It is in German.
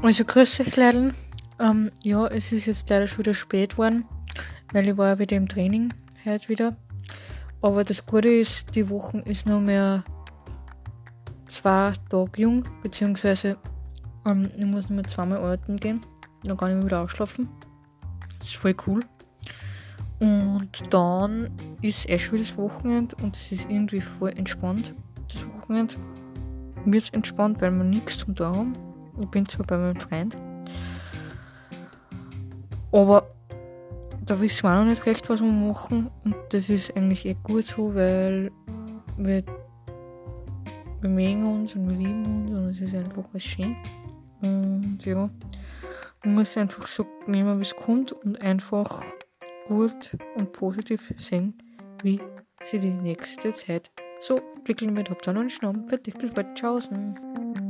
Also grüß euch Leute. Ähm, ja, es ist jetzt leider schon wieder spät geworden, weil ich war ja wieder im Training heute wieder. Aber das Gute ist, die Woche ist nur mehr zwei Tage jung, beziehungsweise ähm, ich muss nur mehr zweimal arbeiten gehen. Dann kann ich mich wieder ausschlafen. Das ist voll cool. Und dann ist eh schon wieder das Wochenende und es ist irgendwie voll entspannt. Das Wochenende wird entspannt, weil wir nichts zum tun haben. Ich bin zwar bei meinem Freund, aber da wissen wir auch noch nicht recht, was wir machen. Und das ist eigentlich eh gut so, weil wir, mögen uns und wir lieben uns und es ist einfach was schön. Und ja, man muss einfach so nehmen, wie es kommt und einfach gut und positiv sehen, wie sie die nächste Zeit so entwickeln wird. Habt ihr noch einen Schnamm? Fertig, bis bald. Tschaußen.